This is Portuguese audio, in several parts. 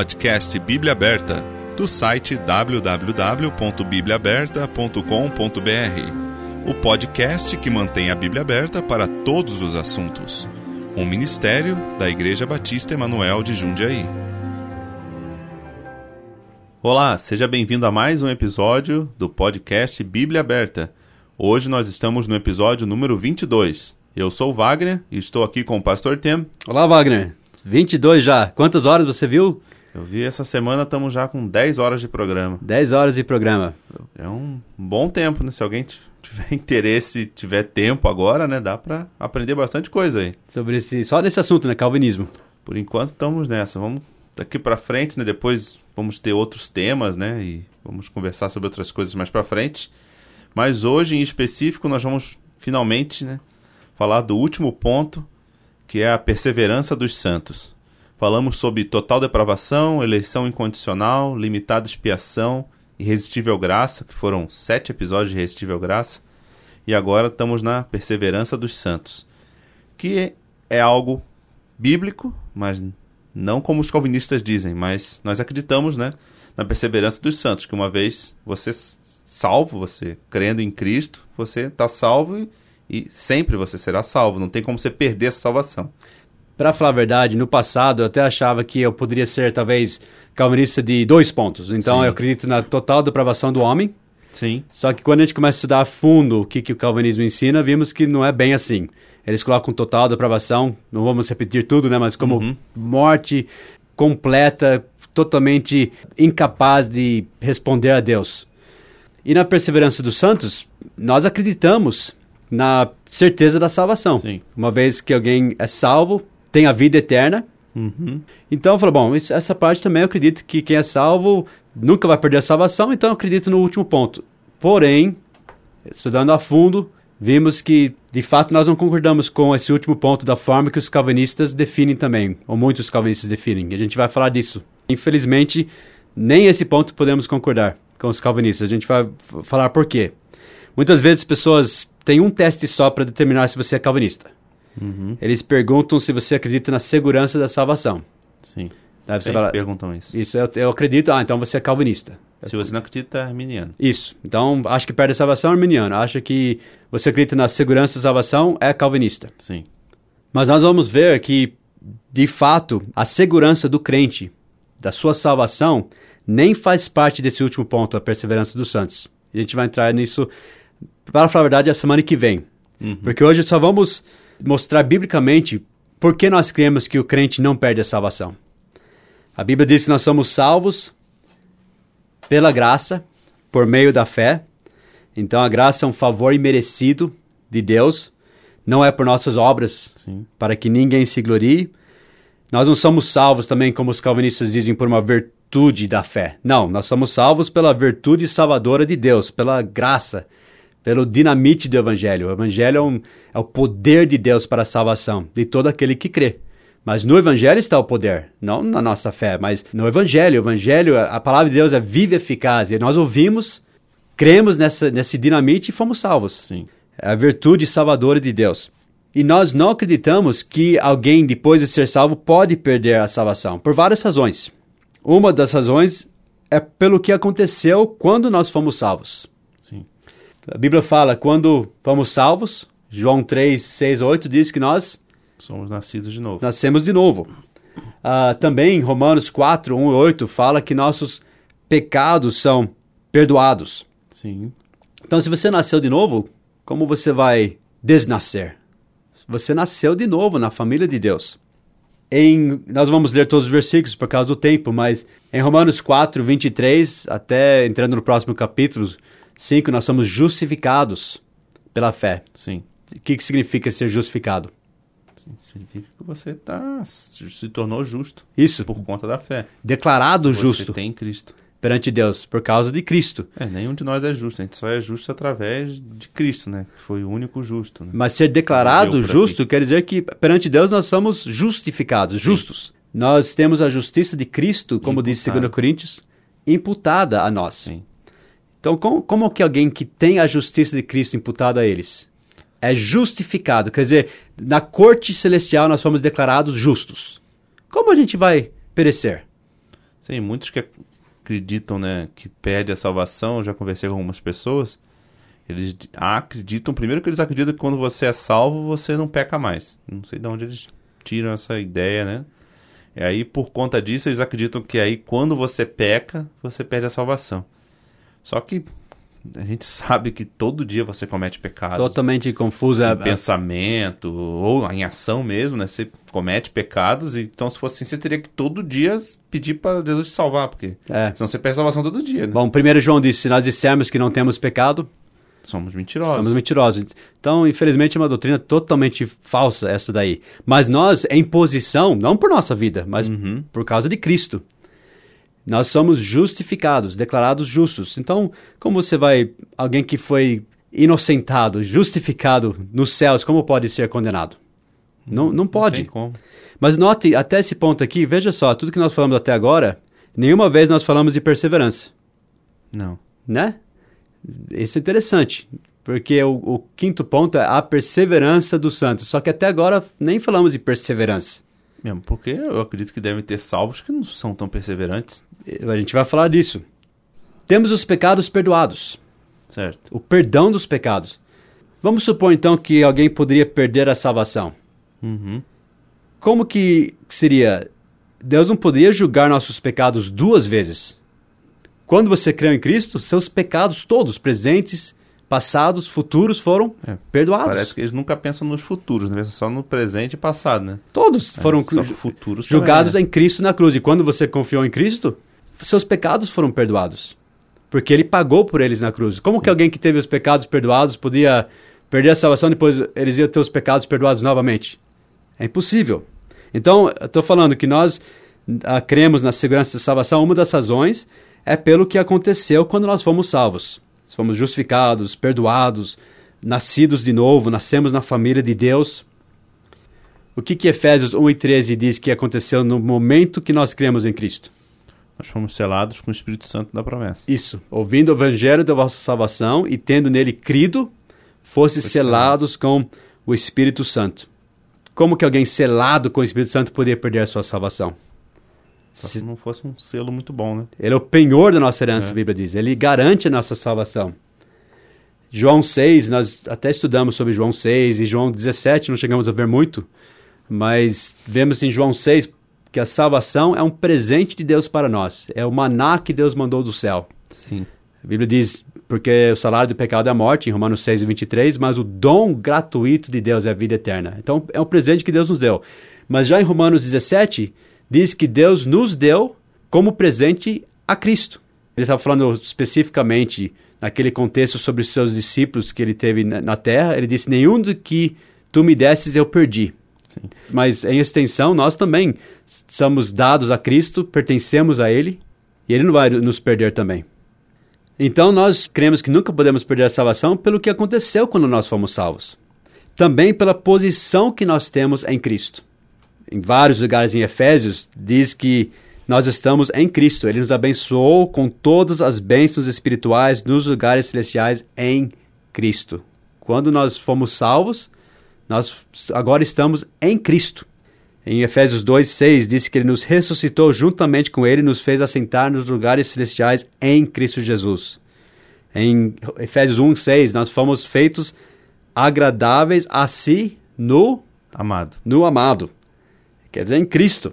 Podcast Bíblia Aberta, do site www.bibliaaberta.com.br. O podcast que mantém a Bíblia aberta para todos os assuntos. Um ministério da Igreja Batista Emanuel de Jundiaí. Olá, seja bem-vindo a mais um episódio do podcast Bíblia Aberta. Hoje nós estamos no episódio número 22. Eu sou o Wagner e estou aqui com o Pastor Tem. Olá, Wagner. 22 já. Quantas horas você viu? Eu vi essa semana, estamos já com 10 horas de programa. 10 horas de programa. É um bom tempo, né? Se alguém tiver interesse, tiver tempo agora, né? Dá para aprender bastante coisa aí. Sobre esse, só nesse assunto, né? Calvinismo. Por enquanto estamos nessa. Vamos daqui para frente, né? Depois vamos ter outros temas, né? E vamos conversar sobre outras coisas mais para frente. Mas hoje, em específico, nós vamos finalmente, né? Falar do último ponto, que é a perseverança dos santos. Falamos sobre total depravação, eleição incondicional, limitada expiação, irresistível graça, que foram sete episódios de irresistível graça, e agora estamos na perseverança dos santos, que é algo bíblico, mas não como os calvinistas dizem, mas nós acreditamos, né, na perseverança dos santos, que uma vez você salvo, você crendo em Cristo, você está salvo e, e sempre você será salvo, não tem como você perder essa salvação. Para falar a verdade, no passado eu até achava que eu poderia ser talvez calvinista de dois pontos. Então Sim. eu acredito na total depravação do homem. Sim. Só que quando a gente começa a estudar a fundo o que, que o calvinismo ensina, vimos que não é bem assim. Eles colocam total depravação, não vamos repetir tudo, né? Mas como uhum. morte completa, totalmente incapaz de responder a Deus. E na perseverança dos santos, nós acreditamos na certeza da salvação. Sim. Uma vez que alguém é salvo, tem a vida eterna. Uhum. Então eu falo, bom, essa parte também eu acredito que quem é salvo nunca vai perder a salvação, então eu acredito no último ponto. Porém, estudando a fundo, vimos que de fato nós não concordamos com esse último ponto da forma que os calvinistas definem também, ou muitos calvinistas definem. A gente vai falar disso. Infelizmente, nem esse ponto podemos concordar com os calvinistas. A gente vai falar por quê. Muitas vezes pessoas têm um teste só para determinar se você é calvinista. Uhum. Eles perguntam se você acredita na segurança da salvação. Sim. Fala, perguntam isso. Isso, eu, eu, acredito. Ah, então você é calvinista. Se você não acredita, é arminiano. Isso. Então, acho que perde a salvação é arminiano. Acha que você acredita na segurança da salvação é calvinista. Sim. Mas nós vamos ver que, de fato, a segurança do crente, da sua salvação, nem faz parte desse último ponto, a perseverança dos santos. A gente vai entrar nisso, para falar a verdade, a semana que vem. Uhum. Porque hoje só vamos mostrar biblicamente por que nós cremos que o crente não perde a salvação. A Bíblia diz que nós somos salvos pela graça, por meio da fé. Então a graça é um favor imerecido de Deus, não é por nossas obras, Sim. para que ninguém se glorie. Nós não somos salvos também, como os calvinistas dizem, por uma virtude da fé. Não, nós somos salvos pela virtude salvadora de Deus, pela graça pelo dinamite do Evangelho. O Evangelho é, um, é, o poder de Deus para a salvação de todo aquele que crê. Mas no Evangelho está o poder, não na nossa fé, mas no Evangelho. O Evangelho, a palavra de Deus é viva e eficaz. E nós ouvimos, cremos nessa, nesse dinamite e fomos salvos. Sim. É a virtude salvadora de Deus. E nós não acreditamos que alguém, depois de ser salvo, pode perder a salvação, por várias razões. Uma das razões é pelo que aconteceu quando nós fomos salvos. A Bíblia fala, quando fomos salvos, João 3, 6 8 diz que nós somos nascidos de novo. Nascemos de novo. Uh, também Romanos 4, 1 e 8 fala que nossos pecados são perdoados. Sim. Então, se você nasceu de novo, como você vai desnascer? Você nasceu de novo na família de Deus. Em, nós vamos ler todos os versículos por causa do tempo, mas em Romanos 4, 23, até entrando no próximo capítulo, 5, nós somos justificados pela fé. Sim. O que, que significa ser justificado? Significa que você tá, se tornou justo. Isso. Por conta da fé. Declarado você justo. Você tem Cristo. Perante Deus, por causa de Cristo. É, nenhum de nós é justo. A gente só é justo através de Cristo, né? Que foi o único justo. Né? Mas ser declarado justo aqui. quer dizer que perante Deus nós somos justificados, justos. Sim. Nós temos a justiça de Cristo, como diz 2 Coríntios, imputada a nós. Sim. Então, como, como que alguém que tem a justiça de Cristo imputada a eles é justificado? Quer dizer, na corte celestial nós fomos declarados justos. Como a gente vai perecer? Tem muitos que acreditam, né, que perde a salvação. Eu já conversei com algumas pessoas. Eles acreditam, primeiro que eles acreditam que quando você é salvo, você não peca mais. Não sei de onde eles tiram essa ideia, né? E aí, por conta disso, eles acreditam que aí, quando você peca, você perde a salvação. Só que a gente sabe que todo dia você comete pecados. Totalmente confusa. Em pensamento, ou em ação mesmo, né? Você comete pecados, então se fosse assim, você teria que todo dia pedir para Deus te salvar, porque É. senão você perde salvação todo dia, né? Bom, primeiro João disse, se nós dissermos que não temos pecado, Somos mentirosos. somos mentirosos. Então, infelizmente, é uma doutrina totalmente falsa essa daí. Mas nós, em posição, não por nossa vida, mas Uhum. por causa de Cristo. Nós somos justificados, declarados justos. Então, como você vai, alguém que foi inocentado, justificado nos céus, como pode ser condenado? Não, não pode. como. Mas note, até esse ponto aqui, veja só, tudo que nós falamos até agora, nenhuma vez nós falamos de perseverança, Não. né? Isso é interessante, porque o, o quinto ponto é a perseverança dos santos. Só que até agora nem falamos de perseverança. Mesmo porque eu acredito que devem ter salvos que não são tão perseverantes, A gente vai falar disso. Temos os pecados perdoados, certo? o perdão dos pecados. Vamos supor então que alguém poderia perder a salvação. Uhum. Como que seria? Deus não poderia julgar nossos pecados duas vezes. Quando você creu em Cristo, seus pecados todos, presentes, passados, futuros, foram É, perdoados. Parece que eles nunca pensam nos futuros, né? Pensam só no presente e passado, né? Todos foram É, ju- futuros julgados também, né? em Cristo na cruz. E quando você confiou em Cristo, seus pecados foram perdoados. Porque ele pagou por eles na cruz. Como que alguém que teve os pecados perdoados podia perder a salvação e depois eles iam ter os pecados perdoados novamente? É impossível. Então, eu estou falando que nós ah, cremos na segurança da salvação. Uma das razões é pelo que aconteceu quando nós fomos salvos. Fomos justificados, perdoados, nascidos de novo, nascemos na família de Deus. O que, que Efésios 1 e 13 diz que aconteceu no momento que nós cremos em Cristo? Nós fomos selados com o Espírito Santo da promessa. Isso, ouvindo o evangelho da vossa salvação e tendo nele crido, fosse selados com o Espírito Santo. Como que alguém selado com o Espírito Santo poderia perder a sua salvação? Só se não fosse um selo muito bom, né? Ele é o penhor da nossa herança, É. a Bíblia diz. Ele garante a nossa salvação. João 6, nós até estudamos sobre João 6 e João 17, não chegamos a ver muito, mas vemos em João 6 que a salvação é um presente de Deus para nós. É o maná que Deus mandou do céu. Sim. A Bíblia diz, porque o salário do pecado é a morte, em Romanos 6 e 23, mas o dom gratuito de Deus é a vida eterna. Então, é um presente que Deus nos deu. Mas já em Romanos 17, diz que Deus nos deu como presente a Cristo. Ele estava falando especificamente naquele contexto sobre os seus discípulos que ele teve na, na terra. Ele disse, nenhum do que tu me desses eu perdi. Sim. Mas, em extensão, nós também somos dados a Cristo, pertencemos a Ele, e Ele não vai nos perder também. Então nós cremos que nunca podemos perder a salvação pelo que aconteceu quando nós fomos salvos. Também pela posição que nós temos em Cristo. Em vários lugares em Efésios diz que nós estamos em Cristo. Ele nos abençoou com todas as bênçãos espirituais nos lugares celestiais em Cristo. Quando nós fomos salvos, nós agora estamos em Cristo. Em Efésios 2:6 diz que ele nos ressuscitou juntamente com ele e nos fez assentar nos lugares celestiais em Cristo Jesus. Em Efésios 1:6 nós fomos feitos agradáveis a si no Amado. no amado. Quer dizer, em Cristo.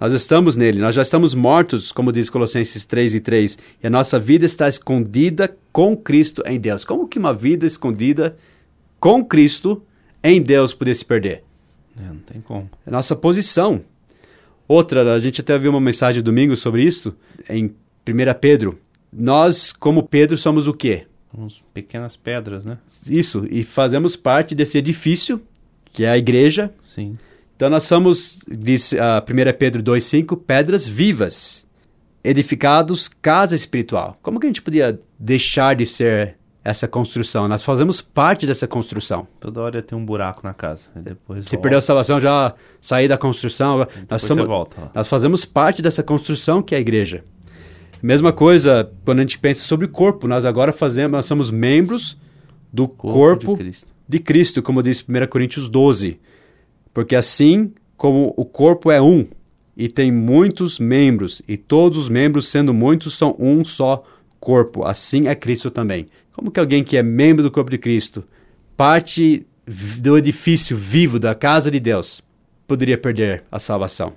Nós estamos nele, nós já estamos mortos, como diz Colossenses 3 e 3, e a nossa vida está escondida com Cristo em Deus. Como que uma vida escondida com Cristo em Deus poderia se perder? É, não tem como. É nossa posição. Outra, a gente até viu uma mensagem domingo sobre isso, em 1 Pedro. Nós, como Pedro, somos o quê? Uns pequenas pedras, né? Isso, e fazemos parte desse edifício, que é a igreja. Sim. Então nós somos, diz a 1 Pedro 2,5, pedras vivas, edificados casa espiritual. Como que a gente podia deixar de ser essa construção? Nós fazemos parte dessa construção. Toda hora ter um buraco na casa. Depois Se volta, perdeu a salvação, já sair da construção. Nós, somos, você volta nós fazemos parte dessa construção que é a igreja. Mesma coisa quando a gente pensa sobre o corpo. Nós agora fazemos, nós somos membros do corpo, de Cristo. de Cristo, como diz 1 Coríntios 12. Porque assim como o corpo é um e tem muitos membros, e todos os membros, sendo muitos, são um só corpo. Assim é Cristo também. Como que alguém que é membro do corpo de Cristo, parte do edifício vivo da casa de Deus, poderia perder a salvação?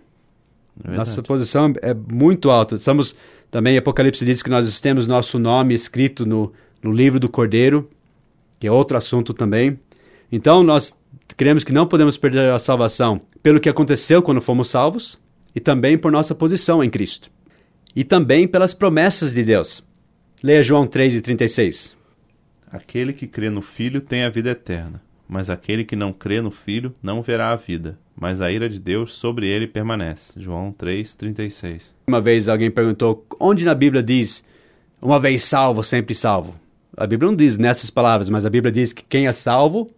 É Nossa posição é muito alta. Estamos também, Apocalipse diz que nós temos nosso nome escrito no, no livro do Cordeiro, que é outro assunto também. Então, nós cremos que não podemos perder a salvação pelo que aconteceu quando fomos salvos e também por nossa posição em Cristo. E também pelas promessas de Deus. Leia João 3,36. Aquele que crê no Filho tem a vida eterna, mas aquele que não crê no Filho não verá a vida, mas a ira de Deus sobre ele permanece. João 3,36. Uma vez alguém perguntou onde na Bíblia diz uma vez salvo, sempre salvo. A Bíblia não diz nessas palavras, mas a Bíblia diz que quem é salvo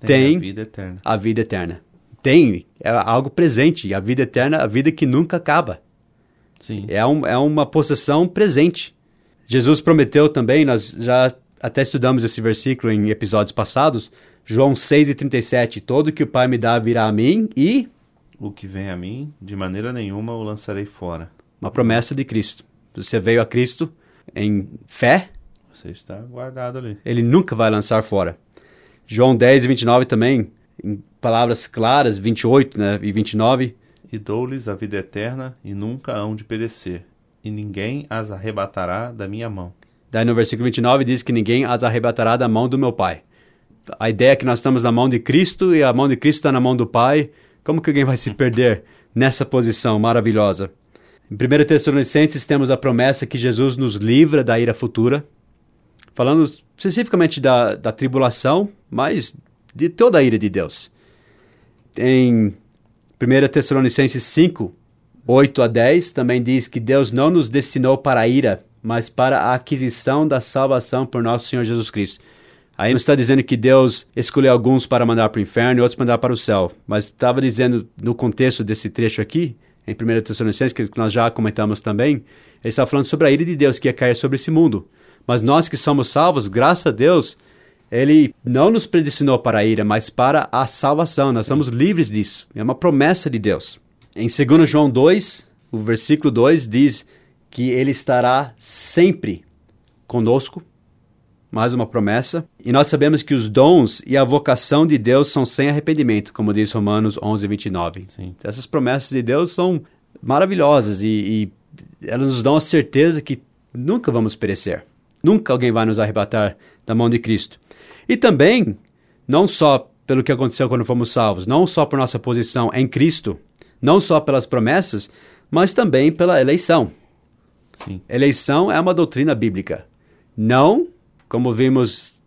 tem, a vida eterna. a vida eterna. Tem, é algo presente. A vida eterna, a vida que nunca acaba. Sim. É, um, é uma possessão presente. Jesus prometeu também, nós já até estudamos esse versículo em episódios passados, João 6,37. Todo que o Pai me dá virá a mim e O que vem a mim, de maneira nenhuma o lançarei fora. uma promessa de Cristo. Você veio a Cristo em fé, Você está guardado ali. ele nunca vai lançar fora. João 10 e 29 também, em palavras claras, 28 né, e 29, E dou-lhes a vida eterna, e nunca hão de perecer, e ninguém as arrebatará da minha mão. Daí no versículo 29 diz que ninguém as arrebatará da mão do meu Pai. A ideia é que nós estamos na mão de Cristo e a mão de Cristo está na mão do Pai. Como que alguém vai se perder nessa posição maravilhosa? Em 1 Tessalonicenses temos a promessa que Jesus nos livra da ira futura. Falando especificamente da, da tribulação, mas de toda a ira de Deus. Em 1 Tessalonicenses 5, 8 a 10, também diz que Deus não nos destinou para a ira, mas para a aquisição da salvação por nosso Senhor Jesus Cristo. Aí não está dizendo que Deus escolheu alguns para mandar para o inferno e outros mandar para o céu, mas estava dizendo no contexto desse trecho aqui, em 1 Tessalonicenses, que nós já comentamos também, ele está falando sobre a ira de Deus que ia cair sobre esse mundo. Mas nós que somos salvos, graças a Deus, ele não nos predestinou para a ira, mas para a salvação. Nós somos livres disso. É uma promessa de Deus. Em 2 João 2, o versículo 2 diz que ele estará sempre conosco. Mais uma promessa. E nós sabemos que os dons e a vocação de Deus são sem arrependimento, como diz Romanos 11, 29. Sim. Essas promessas de Deus são maravilhosas e, e elas nos dão a certeza que nunca vamos perecer. Nunca alguém vai nos arrebatar da mão de Cristo. E também, não só pelo que aconteceu quando fomos salvos, não só por nossa posição em Cristo, não só pelas promessas, mas também pela eleição. Sim. Eleição é uma doutrina bíblica. Não, como vimos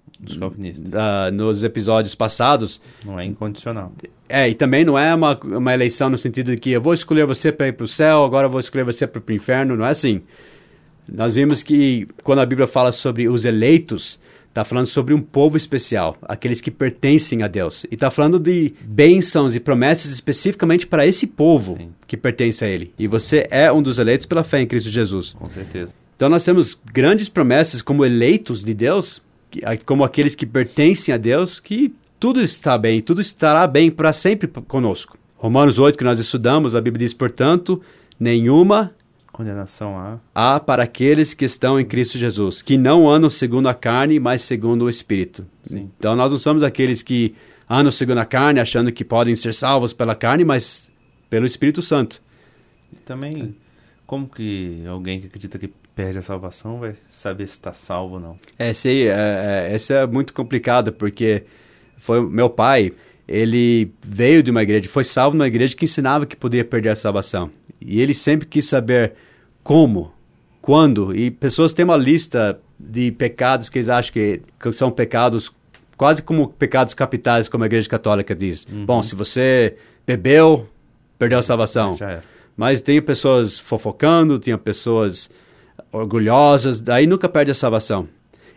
ah, nos episódios passados, Não é incondicional. é, e também não é uma, uma eleição no sentido de que eu vou escolher você para ir para o céu, agora eu vou escolher você para o inferno, não é assim. Nós vimos que quando a Bíblia fala sobre os eleitos, está falando sobre um povo especial, aqueles que pertencem a Deus. E está falando de bênçãos e promessas especificamente para esse povo Sim. que pertence a Ele. E você é um dos eleitos pela fé em Cristo Jesus. Com certeza. Então nós temos grandes promessas como eleitos de Deus, como aqueles que pertencem a Deus, que tudo está bem, tudo estará bem para sempre conosco. Romanos 8, que nós estudamos, a Bíblia diz, portanto, nenhuma Condenação há. há para aqueles que estão em Cristo Jesus, que não andam segundo a carne, mas segundo o Espírito. Sim. Então nós não somos aqueles que andam segundo a carne, achando que podem ser salvos pela carne, mas pelo Espírito Santo. E também, como que alguém que acredita que perde a salvação vai saber se está salvo ou não? É, sei, é, é, esse é muito complicado, porque foi meu pai, ele veio de uma igreja, foi salvo numa igreja que ensinava que podia perder a salvação. E ele sempre quis saber como, quando, e pessoas têm uma lista de pecados que eles acham que, que são pecados quase como pecados capitais, como a igreja católica diz. Bom, se você bebeu, perdeu a salvação. Mas tem pessoas fofocando, tinha pessoas orgulhosas, daí nunca perde a salvação.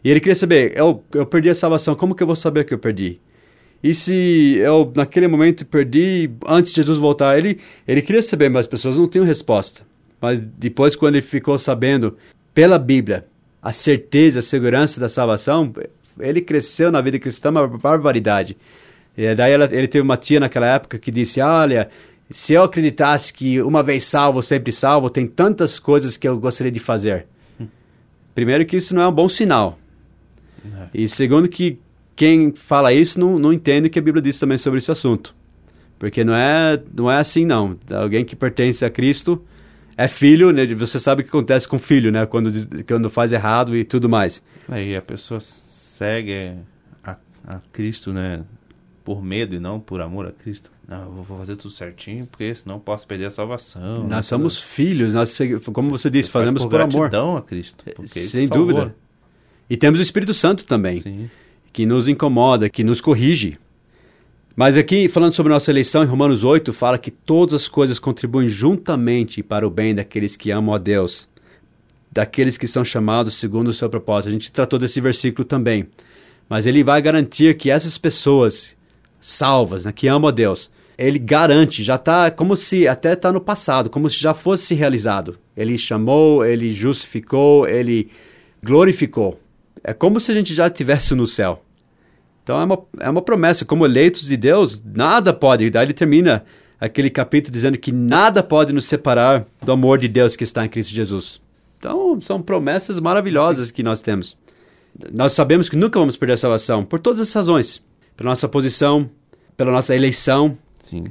E ele queria saber, eu, eu perdi a salvação, como que eu vou saber que eu perdi? E se eu, naquele momento, perdi antes de Jesus voltar? Ele, ele queria saber, mas as pessoas não tinham resposta. Mas depois, quando ele ficou sabendo, pela Bíblia, a certeza, a segurança da salvação, ele cresceu na vida cristã uma barbaridade. E daí ela, ele teve uma tia naquela época que disse, olha, se eu acreditasse que uma vez salvo, sempre salvo, tem tantas coisas que eu gostaria de fazer. Primeiro que isso não é um bom sinal. É. E segundo que quem fala isso não, não entende o que a Bíblia diz também sobre esse assunto. Porque não é, não é assim, não. Alguém que pertence a Cristo é filho, né? Você sabe o que acontece com filho, né? Quando, quando faz errado e tudo mais. Aí a pessoa segue a, a Cristo, né? Por medo e não por amor a Cristo. Não, eu vou fazer tudo certinho, porque senão posso perder a salvação. Nós né? somos filhos, nós, como você disse, fazemos por, por amor. a Cristo. Sem dúvida. E temos o Espírito Santo também, Sim. que nos incomoda, que nos corrige. Mas aqui, falando sobre nossa eleição, em Romanos 8, fala que todas as coisas contribuem juntamente para o bem daqueles que amam a Deus, daqueles que são chamados segundo o seu propósito. A gente tratou desse versículo também. Mas ele vai garantir que essas pessoas salvas, né, que amam a Deus, ele garante, já está como se até está no passado, como se já fosse realizado. Ele chamou, ele justificou, ele glorificou. É como se a gente já estivesse no céu. Então é uma, é uma promessa. Como eleitos de Deus, nada pode. Daí ele termina aquele capítulo dizendo que nada pode nos separar do amor de Deus que está em Cristo Jesus. Então são promessas maravilhosas que nós temos. Nós sabemos que nunca vamos perder a salvação por todas as razões. Pela nossa posição, pela nossa eleição, Sim.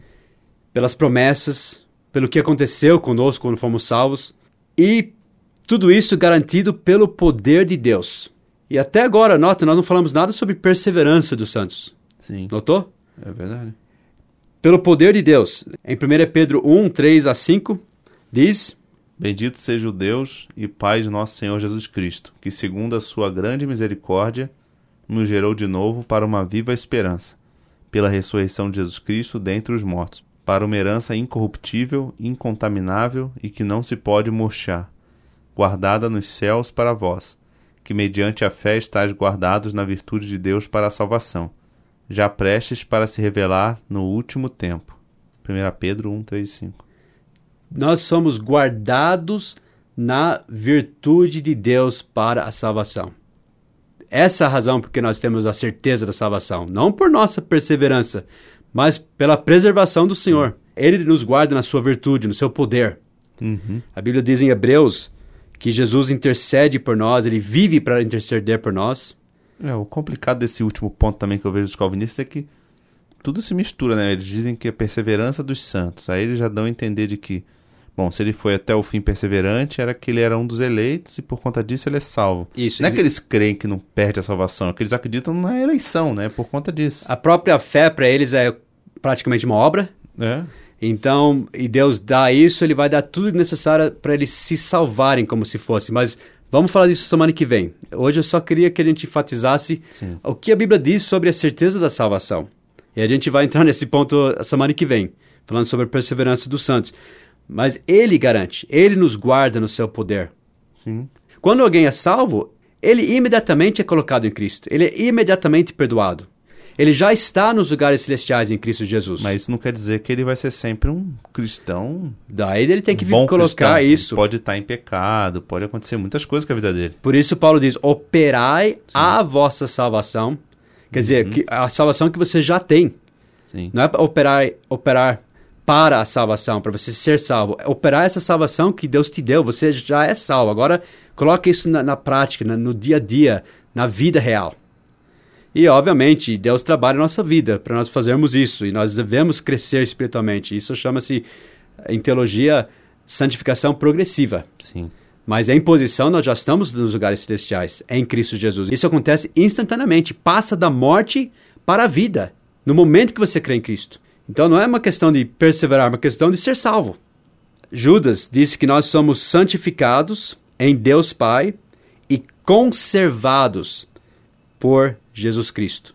pelas promessas, pelo que aconteceu conosco quando fomos salvos. E tudo isso garantido pelo poder de Deus. E até agora, nota, nós não falamos nada sobre perseverança dos santos. Sim. Notou? É verdade. Pelo poder de Deus. Em 1 Pedro 1, 3 a 5, diz: Bendito seja o Deus e Pai de nosso Senhor Jesus Cristo, que, segundo a sua grande misericórdia, nos gerou de novo para uma viva esperança, pela ressurreição de Jesus Cristo dentre os mortos, para uma herança incorruptível, incontaminável e que não se pode murchar, guardada nos céus para vós que mediante a fé estáis guardados na virtude de Deus para a salvação, já prestes para se revelar no último tempo. 1 Pedro 1, 3 e 5. Nós somos guardados na virtude de Deus para a salvação. Essa é a razão porque nós temos a certeza da salvação. Não por nossa perseverança, mas pela preservação do Senhor. Ele nos guarda na sua virtude, no seu poder. Uhum. A Bíblia diz em Hebreus que Jesus intercede por nós, ele vive para interceder por nós. É, o complicado desse último ponto também que eu vejo dos calvinistas é que tudo se mistura, né? Eles dizem que é perseverança dos santos. Aí eles já dão a entender de que, bom, se ele foi até o fim perseverante, era que ele era um dos eleitos e por conta disso ele é salvo. Isso. Não é que eles creem que não perde a salvação, é que eles acreditam na eleição, né? Por conta disso. A própria fé para eles é praticamente uma obra. É. Então, e Deus dá isso, ele vai dar tudo necessário para eles se salvarem como se fosse. Mas vamos falar disso semana que vem. Hoje eu só queria que a gente enfatizasse Sim. o que a Bíblia diz sobre a certeza da salvação. E a gente vai entrar nesse ponto semana que vem, falando sobre a perseverança dos santos. Mas ele garante, ele nos guarda no seu poder. Sim. Quando alguém é salvo, ele imediatamente é colocado em Cristo. Ele é imediatamente perdoado. Ele já está nos lugares celestiais em Cristo Jesus. Mas isso não quer dizer que ele vai ser sempre um cristão. Daí ele tem que um colocar cristão. isso. Ele pode estar em pecado, pode acontecer muitas coisas com a vida dele. Por isso Paulo diz: operai Sim. a vossa salvação. Quer dizer, Uhum. que a salvação que você já tem. Sim. Não é operar, operar para a salvação, para você ser salvo. É operar essa salvação que Deus te deu. Você já é salvo. Agora, coloque isso na, na prática, na, no dia a dia, na vida real. E, obviamente, Deus trabalha a nossa vida para nós fazermos isso. E nós devemos crescer espiritualmente. Isso chama-se, em teologia, santificação progressiva. Sim. Mas em posição, nós já estamos nos lugares celestiais, em Cristo Jesus. Isso acontece instantaneamente. Passa da morte para a vida, no momento que você crê em Cristo. Então não é uma questão de perseverar, é uma questão de ser salvo. Judas disse que nós somos santificados em Deus Pai e conservados por Jesus Cristo.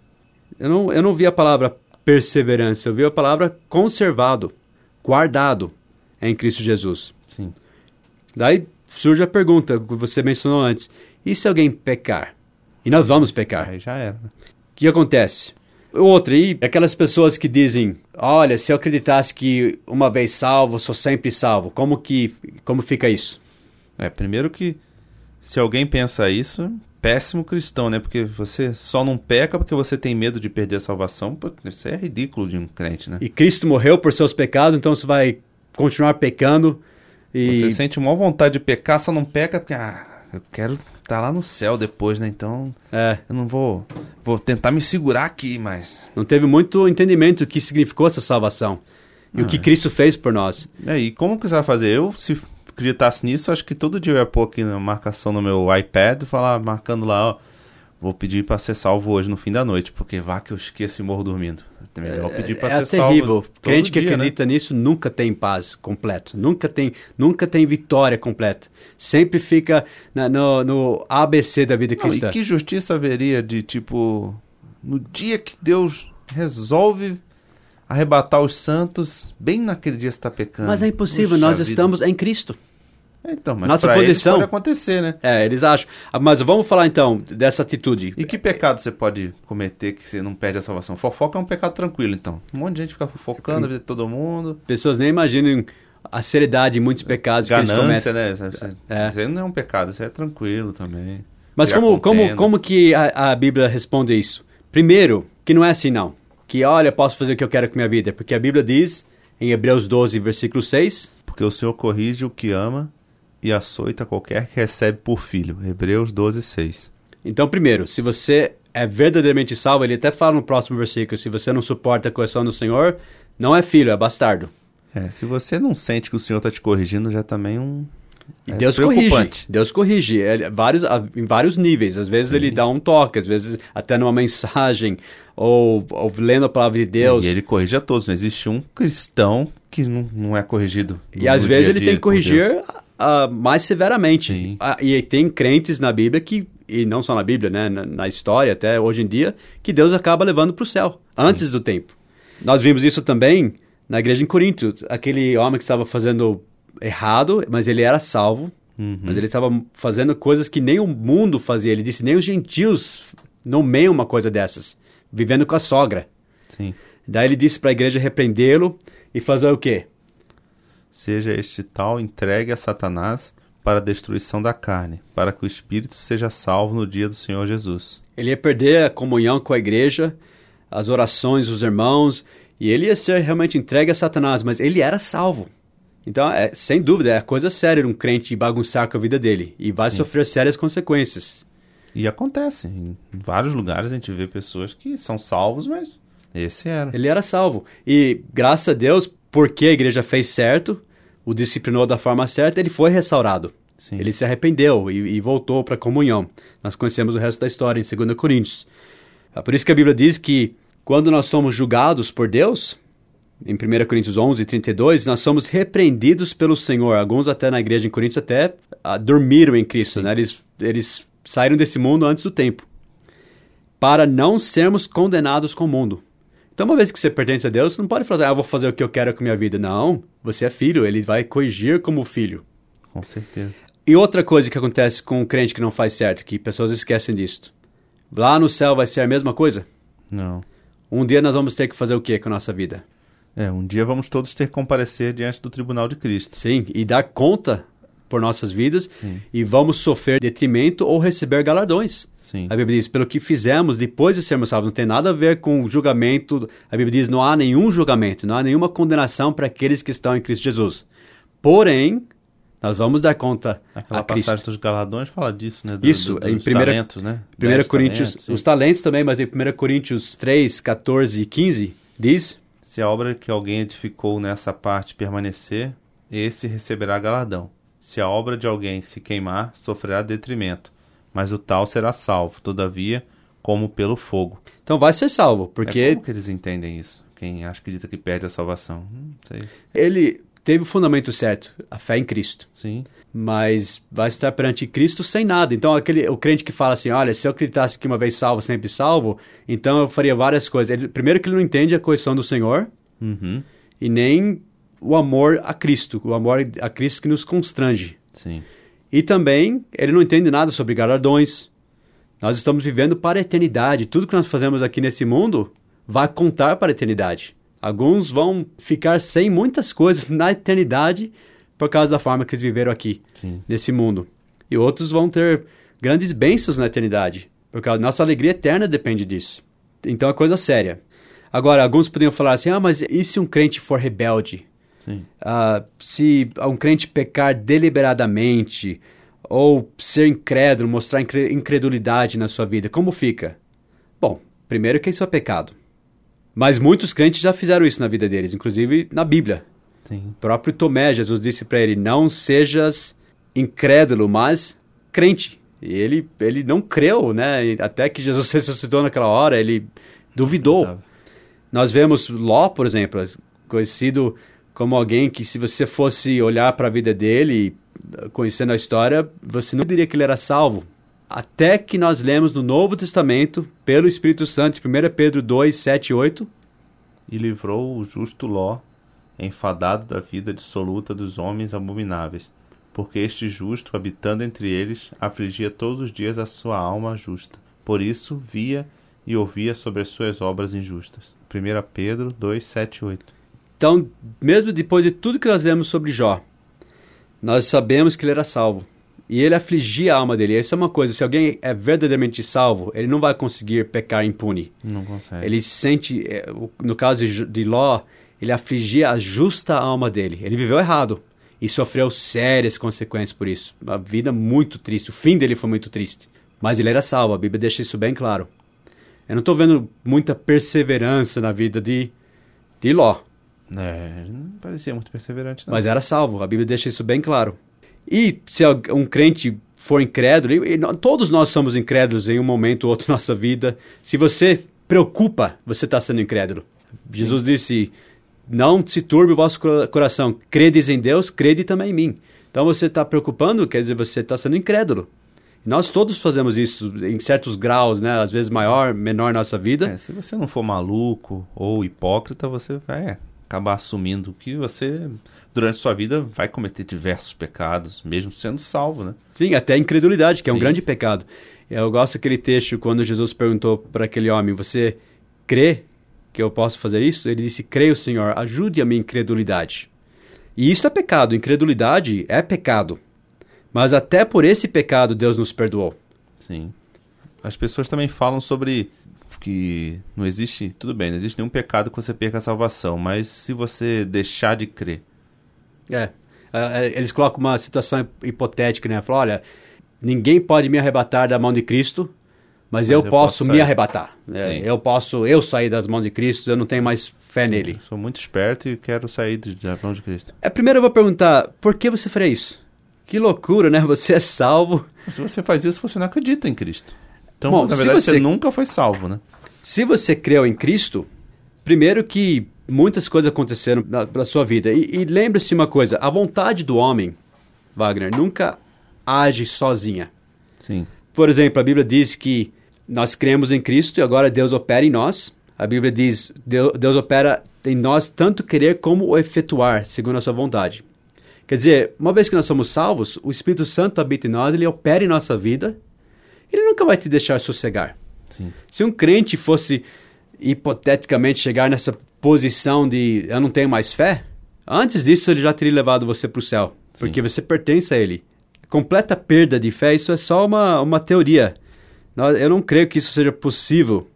Eu não, eu não vi a palavra perseverança, eu vi a palavra conservado, guardado em Cristo Jesus. Sim. Daí surge a pergunta que você mencionou antes: e se alguém pecar? E nós vamos pecar. Aí já era. O que acontece? Outra, e aquelas pessoas que dizem: olha, se eu acreditasse que uma vez salvo, sou sempre salvo, como que como fica isso? É, primeiro que se alguém pensa isso, péssimo cristão, né? Porque você só não peca porque você tem medo de perder a salvação. Pô, Isso é ridículo de um crente, né? E Cristo morreu por seus pecados, então você vai continuar pecando. E Você sente uma vontade de pecar, só não peca porque, ah, eu quero estar lá no céu depois, né? Então é, eu não vou. Vou tentar me segurar aqui, mas. não teve muito entendimento do que significou essa salvação e o que Cristo fez por nós. É, e como que você vai fazer? Eu, se acreditasse nisso, acho que todo dia eu ia pôr aqui na marcação no meu iPad, falar, marcando lá, ó. Vou pedir pra ser salvo hoje no fim da noite, porque vá que eu esqueço e morro dormindo. É melhor pedir pra é ser terrível. salvo. Crente que dia, né? acredita nisso nunca tem paz completo, nunca tem, nunca tem vitória completa. Sempre fica na- no, no ABC da vida Não, cristã. e que justiça haveria de, tipo, no dia que Deus resolve arrebatar os santos, bem naquele dia você tá pecando. Mas é impossível, Puxa nós estamos em Cristo. Então, mas Nossa posição- pode acontecer, né? É, eles acham. Mas vamos falar então dessa atitude. E que pecado você pode cometer que você não perde a salvação? Fofoca é um pecado tranquilo, então. Um monte de gente fica fofocando a vida de todo mundo. Pessoas nem imaginam a seriedade em muitos pecados que eles Ganância, cometem. né? É. isso aí não é um pecado, isso aí é tranquilo também. Mas Criar como, como, como que a, a Bíblia responde isso? Primeiro, que não é assim não. Que olha, posso fazer o que eu quero com minha vida. Porque a Bíblia diz, em Hebreus 12, versículo 6, Porque o Senhor corrige o que ama e açoita qualquer que recebe por filho. Hebreus 12, 6. Então, primeiro, se você é verdadeiramente salvo, ele até fala no próximo versículo, se você não suporta a correção do Senhor, não é filho, é bastardo. É, se você não sente que o Senhor está te corrigindo, já também um. E é Deus corrige. Deus corrige. Ele- vários, a- em vários níveis. Às vezes ele dá um toque, às vezes até numa mensagem, ou, ou lendo a palavra de Deus. E ele corrige a todos. Não existe um cristão que não, não é corrigido. E às dia vezes a ele dia tem que corrigir ah, mais severamente. Sim. Ah, e tem crentes na Bíblia que, e não só na Bíblia, né, na, na história até hoje em dia, que Deus acaba levando para o céu, antes do tempo. Nós vimos isso também na igreja em Corinto. Aquele homem que estava fazendo errado, mas ele era salvo, Uhum. mas ele estava fazendo coisas que nem o mundo fazia. Ele disse, nem os gentios nomeiam uma coisa dessas, vivendo com a sogra. Sim. Daí ele disse para a igreja repreendê-lo e fazer o quê? Seja este tal entregue a Satanás para a destruição da carne, para que o espírito seja salvo no dia do Senhor Jesus. Ele ia perder a comunhão com a igreja, as orações dos irmãos, e ele ia ser realmente entregue a Satanás, mas ele era salvo. Então, é, sem dúvida, é coisa séria um crente bagunçar com a vida dele, e vai Sim. sofrer sérias consequências. E acontece. Em vários lugares a gente vê pessoas que são salvos, mas esse era. Ele era salvo. E, graças a Deus, porque a igreja fez certo, o disciplinou da forma certa, ele foi restaurado. Sim. Ele se arrependeu e, e voltou para a comunhão. Nós conhecemos o resto da história em 2 Coríntios. É por isso que a Bíblia diz que quando nós somos julgados por Deus, em 1 Coríntios 11, 32, nós somos repreendidos pelo Senhor. Alguns até na igreja em Coríntios até ah, dormiram em Cristo, né? Eles, eles saíram desse mundo antes do tempo. Para não sermos condenados com o mundo. Então, uma vez que você pertence a Deus, você não pode falar, ah, eu vou fazer o que eu quero com a minha vida. Não, você é filho, ele vai corrigir como filho. Com certeza. E outra coisa que acontece com um crente que não faz certo, que pessoas esquecem disso. Lá no céu vai ser a mesma coisa? Não. Um dia nós vamos ter que fazer o que com a nossa vida? É, um dia vamos todos ter que comparecer diante do tribunal de Cristo. Sim, e dar conta por nossas vidas Sim. e vamos sofrer detrimento ou receber galardões. Sim. A Bíblia diz, pelo que fizemos depois de sermos salvos, não tem nada a ver com o julgamento. A Bíblia diz, não há nenhum julgamento, não há nenhuma condenação para aqueles que estão em Cristo Jesus. Porém, nós vamos dar conta Aquela a Cristo. passagem dos galardões fala disso, né? Do, Isso, do, em dos primeira- talentos, né? 1 Dez Coríntios, talentos, os talentos também, mas em 1 Coríntios 3, 14 e 15, diz, Se a obra que alguém edificou nessa parte permanecer, esse receberá galardão. Se a obra de alguém se queimar, sofrerá detrimento, mas o tal será salvo, todavia, como pelo fogo. então vai ser salvo, É porque como que eles entendem isso? Quem acha acredita que perde a salvação? Hum, sei. ele teve o fundamento certo, a fé em Cristo. Sim. mas vai estar perante Cristo sem nada. Então, aquele, o crente que fala assim, olha, se eu acreditasse que uma vez salvo, sempre salvo, então eu faria várias coisas. Ele, primeiro que ele não entende a coerção do Senhor Uhum. e nem o amor a Cristo, o amor a Cristo que nos constrange. Sim. E também ele não entende nada sobre galardões. Nós estamos vivendo para a eternidade. Tudo que nós fazemos aqui nesse mundo vai contar para a eternidade. Alguns vão ficar sem muitas coisas na eternidade por causa da forma que eles viveram aqui Sim. nesse mundo. E outros vão ter grandes bênçãos na eternidade, porque a nossa alegria eterna depende disso. Então é coisa séria. Agora, alguns poderiam falar assim: ah, mas e se um crente for rebelde? Uh, se um crente pecar deliberadamente ou ser incrédulo, mostrar incredulidade na sua vida, como fica? Bom, primeiro que isso é pecado. Mas muitos crentes já fizeram isso na vida deles, inclusive na Bíblia. Sim. O próprio Tomé, Jesus disse para ele: Não sejas incrédulo, mas crente. E ele, ele não creu, né? Até que Jesus ressuscitou naquela hora, ele duvidou. Nós vemos Ló, por exemplo, conhecido como alguém que, se você fosse olhar para a vida dele, conhecendo a história, você não diria que ele era salvo. Até que nós lemos no Novo Testamento, pelo Espírito Santo, 1 Pedro 2, 7 e 8. E livrou o justo Ló, enfadado da vida dissoluta dos homens abomináveis, porque este justo, habitando entre eles, afligia todos os dias a sua alma justa. Por isso, via e ouvia sobre as suas obras injustas. 1 Pedro 2, 7 e 8. Então, mesmo depois de tudo que nós lemos sobre Jó, nós sabemos que ele era salvo. E ele afligia a alma dele. Isso é uma coisa, se alguém é verdadeiramente salvo, ele não vai conseguir pecar impune. Não consegue. Ele sente, é, no caso de Ló, ele afligia a justa alma dele. Ele viveu errado e sofreu sérias consequências por isso. Uma vida muito triste. O fim dele foi muito triste. Mas ele era salvo, a Bíblia deixa isso bem claro. Eu não estou vendo muita perseverança na vida de, de Ló. É, não parecia muito perseverante. Não. Mas era salvo, a Bíblia deixa isso bem claro. E se um crente for incrédulo, e, e todos nós somos incrédulos em um momento ou outro da nossa vida, se você preocupa, você está sendo incrédulo. Jesus Sim. disse: Não se turbe o vosso coração, credes em Deus, crede também em mim. Então você está preocupando, quer dizer, você está sendo incrédulo. Nós todos fazemos isso em certos graus, né? Às vezes maior, menor na nossa vida. É, se você não for maluco ou hipócrita, você vai acabar assumindo que você, durante sua vida, vai cometer diversos pecados, mesmo sendo salvo, né? Sim, até a incredulidade, que Sim. é um grande pecado. Eu gosto daquele texto quando Jesus perguntou para aquele homem: Você crê que eu posso fazer isso? Ele disse: Creio, Senhor, ajude a minha incredulidade. E isso é pecado, incredulidade é pecado. Mas até por esse pecado Deus nos perdoou. Sim. As pessoas também falam sobre que não existe, tudo bem, não existe nenhum pecado que você perca a salvação, mas se você deixar de crer. É, é, é eles colocam uma situação hipotética, né? Falam, olha, ninguém pode me arrebatar da mão de Cristo, mas, mas eu, eu, posso, posso me arrebatar. É, eu posso, eu sair das mãos de Cristo, eu não tenho mais fé Sim, nele. Sou muito esperto e quero sair da mão de Cristo. É, primeiro eu vou perguntar, por que você faria isso? Que loucura, né? Você é salvo. Se você faz isso, você não acredita em Cristo. Então, Bom, na verdade, você... você... nunca foi salvo, né? Se você creu em Cristo, primeiro que muitas coisas aconteceram na, na sua vida. E, e lembre-se de uma coisa: a vontade do homem, Wagner, nunca age sozinha. Sim. Por exemplo, a Bíblia diz que nós cremos em Cristo e agora Deus opera em nós. A Bíblia diz Deus, Deus opera em nós tanto querer como o efetuar, segundo a sua vontade. Quer dizer, uma vez que nós somos salvos, o Espírito Santo habita em nós, ele opera em nossa vida, ele nunca vai te deixar sossegar. Sim. Se um crente fosse hipoteticamente chegar nessa posição de eu não tenho mais fé, antes disso ele já teria levado você para o céu, Sim. porque você pertence a ele. Completa perda de fé, isso é só uma, uma teoria. Eu não creio que isso seja possível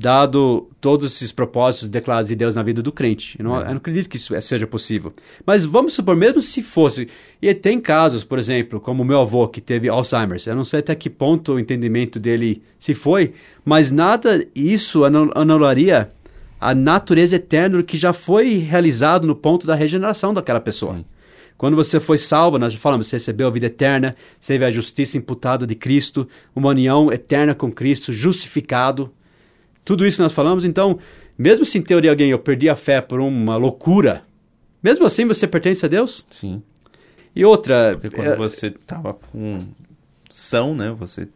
dado todos esses propósitos declarados de Deus na vida do crente. Eu não, é. eu não, acredito que isso seja possível. Mas vamos supor, mesmo se fosse, e tem casos, por exemplo, como o meu avô que teve Alzheimer. Eu não sei até que ponto o entendimento dele se foi, mas nada isso anularia a natureza eterna que já foi realizado no ponto da regeneração daquela pessoa. Sim. Quando você foi salvo, nós já falamos, você recebeu a vida eterna, teve a justiça imputada de Cristo, uma união eterna com Cristo, justificado, tudo isso nós falamos, então, mesmo se em teoria alguém eu perdi a fé por uma loucura, mesmo assim você pertence a Deus? Sim. E outra. Porque quando é... você estava com são, né? Você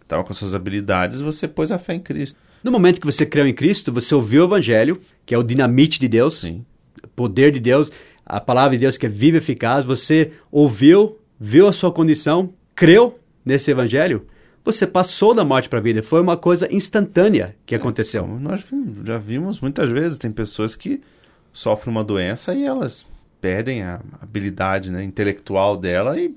estava com suas habilidades, você pôs a fé em Cristo. No momento que você creu em Cristo, você ouviu o Evangelho, que é o dinamite de Deus, Sim. poder de Deus, a palavra de Deus que é viva e eficaz. Você ouviu, viu a sua condição, creu nesse Evangelho, você passou da morte para a vida. Foi uma coisa instantânea que é, aconteceu. Nós já vimos muitas vezes, tem pessoas que sofrem uma doença e elas perdem a habilidade né, intelectual dela e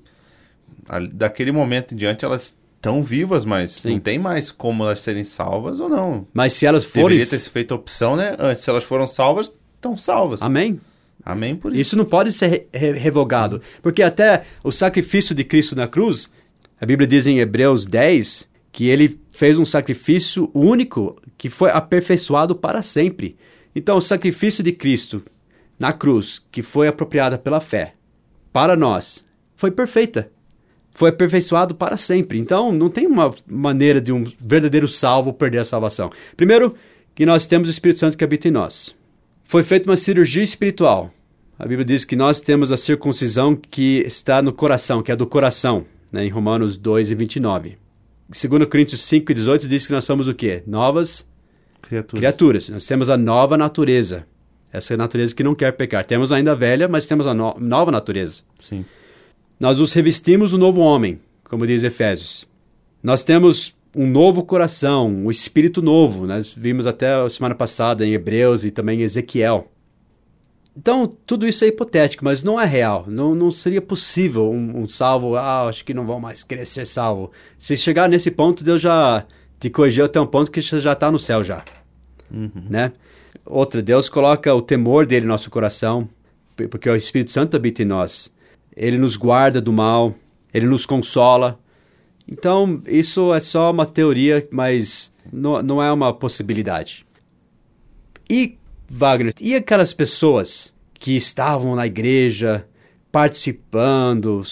a, daquele momento em diante elas estão vivas, mas Sim. não tem mais como elas serem salvas ou não. Mas se elas forem. Deveria ter feito a opção, né? Antes, se elas foram salvas, estão salvas. Amém? Amém por isso. Isso não pode ser re- re- revogado. Porque até o sacrifício de Cristo na cruz, a Bíblia diz em Hebreus 10 que ele fez um sacrifício único que foi aperfeiçoado para sempre. Então, o sacrifício de Cristo na cruz, que foi apropriada pela fé para nós, foi perfeita. Foi aperfeiçoado para sempre. Então, não tem uma maneira de um verdadeiro salvo perder a salvação. Primeiro, que nós temos o Espírito Santo que habita em nós foi feita uma cirurgia espiritual. A Bíblia diz que nós temos a circuncisão que está no coração, que é do coração, né, em Romanos 2 e 29. Segundo Coríntios 5 e 18 diz que nós somos o quê? Novas Criaturas. criaturas. Nós temos a nova natureza. Essa é a natureza que não quer pecar. Temos ainda a velha, mas temos a no- nova natureza. Sim. Nós nos revestimos do novo homem, como diz Efésios. Nós temos um novo coração, um espírito novo. Nós vimos até a semana passada em Hebreus e também em Ezequiel. Então, tudo isso é hipotético, mas não é real. Não, não seria possível um, um salvo, ah, acho que não vão mais querer ser salvo. Se chegar nesse ponto, Deus já te corrigiu até um ponto que você já está no céu já. Né? Outra, Deus coloca o temor dele no nosso coração, porque o Espírito Santo habita em nós. Ele nos guarda do mal, ele nos consola. Então, isso é só uma teoria, mas não, não é uma possibilidade. E, Wagner, e aquelas pessoas que estavam na igreja, participando,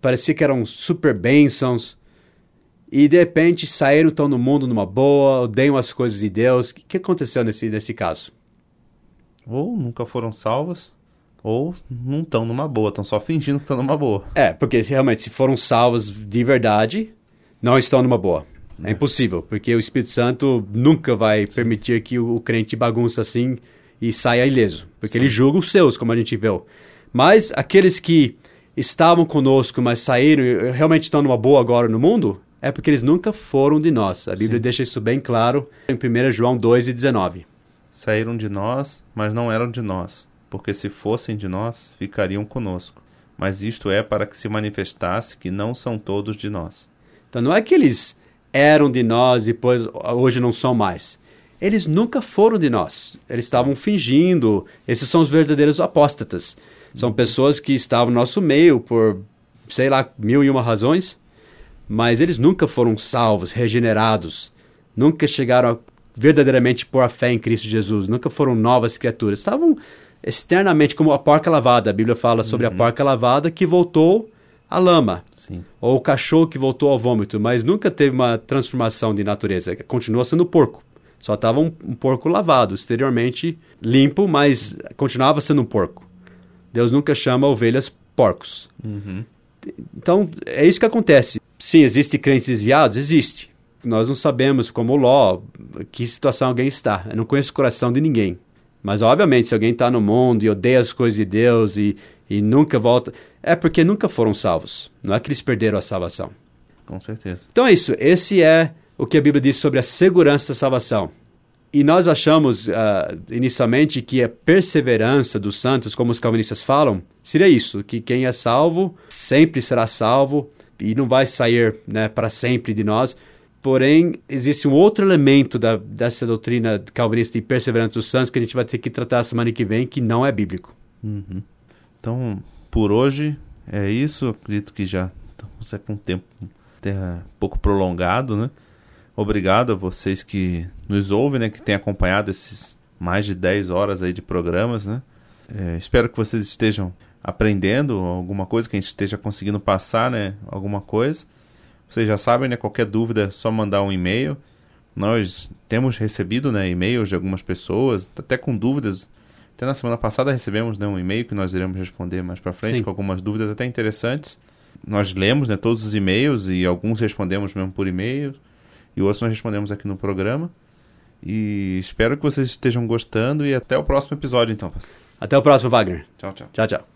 parecia que eram super bênçãos, e de repente saíram, estão no mundo numa boa, odeiam as coisas de Deus. O que, aconteceu nesse, nesse caso? Ou nunca foram salvas, ou não estão numa boa, estão só fingindo que estão numa boa. É, porque realmente se foram salvos de verdade, não estão numa boa. É impossível, porque o Espírito Santo nunca vai permitir que o crente bagunça assim e saia ileso, porque ele julga os seus, como a gente viu. Mas aqueles que estavam conosco, mas saíram e realmente estão numa boa agora no mundo, é porque eles nunca foram de nós. A Bíblia deixa isso bem claro em 1 João 2 e 19. Saíram de nós, mas não eram de nós, porque se fossem de nós, ficariam conosco. Mas isto é para que se manifestasse que não são todos de nós. Então não é que eles eram de nós e depois hoje não são mais. Eles nunca foram de nós. Eles estavam fingindo. Esses são os verdadeiros apóstatas. São pessoas que estavam no nosso meio por, sei lá, mil e uma razões, mas eles nunca foram salvos, regenerados. Nunca chegaram a verdadeiramente pôr a fé em Cristo Jesus. Nunca foram novas criaturas. Estavam externamente como a porca lavada. A Bíblia fala sobre a porca lavada que voltou à lama Sim. ou o cachorro que voltou ao vômito, mas nunca teve uma transformação de natureza. Continua sendo porco. Só estava um, um porco lavado, exteriormente limpo, mas continuava sendo um porco. Deus nunca chama ovelhas porcos. Uhum. Então, é isso que acontece. Sim, existe crentes desviados? Existe. Nós não sabemos, como Ló, que situação alguém está. Eu não conheço o coração de ninguém. Mas, obviamente, se alguém está no mundo e odeia as coisas de Deus e, e nunca volta, é porque nunca foram salvos. Não é que eles perderam a salvação. Com certeza. Então é isso. Esse é o que a Bíblia diz sobre a segurança da salvação. E nós achamos ah, inicialmente que a perseverança dos santos, como os calvinistas falam, seria isso: que quem é salvo sempre será salvo e não vai sair né, para sempre de nós. Porém, existe um outro elemento da, dessa doutrina calvinista de perseverança dos santos que a gente vai ter que tratar semana que vem, que não é bíblico. Uhum. Então, por hoje é isso. Acredito que já estamos é com um tempo até pouco prolongado, né? Obrigado a vocês que nos ouvem, né? Que têm acompanhado esses mais de 10 horas aí de programas, né? É, espero que vocês estejam aprendendo alguma coisa, que a gente esteja conseguindo passar, né? Alguma coisa. Vocês já sabem, né? Qualquer dúvida é só mandar um e-mail. Nós temos recebido, né? E-mails de algumas pessoas, até com dúvidas. Até na semana passada recebemos né, um e-mail que nós iremos responder mais para frente, Sim. com algumas dúvidas até interessantes. Nós lemos né, todos os e-mails e alguns respondemos mesmo por e-mail e outros nós respondemos aqui no programa. E espero que vocês estejam gostando e até o próximo episódio, então. Até o próximo, Wagner. Tchau, tchau. Tchau, tchau.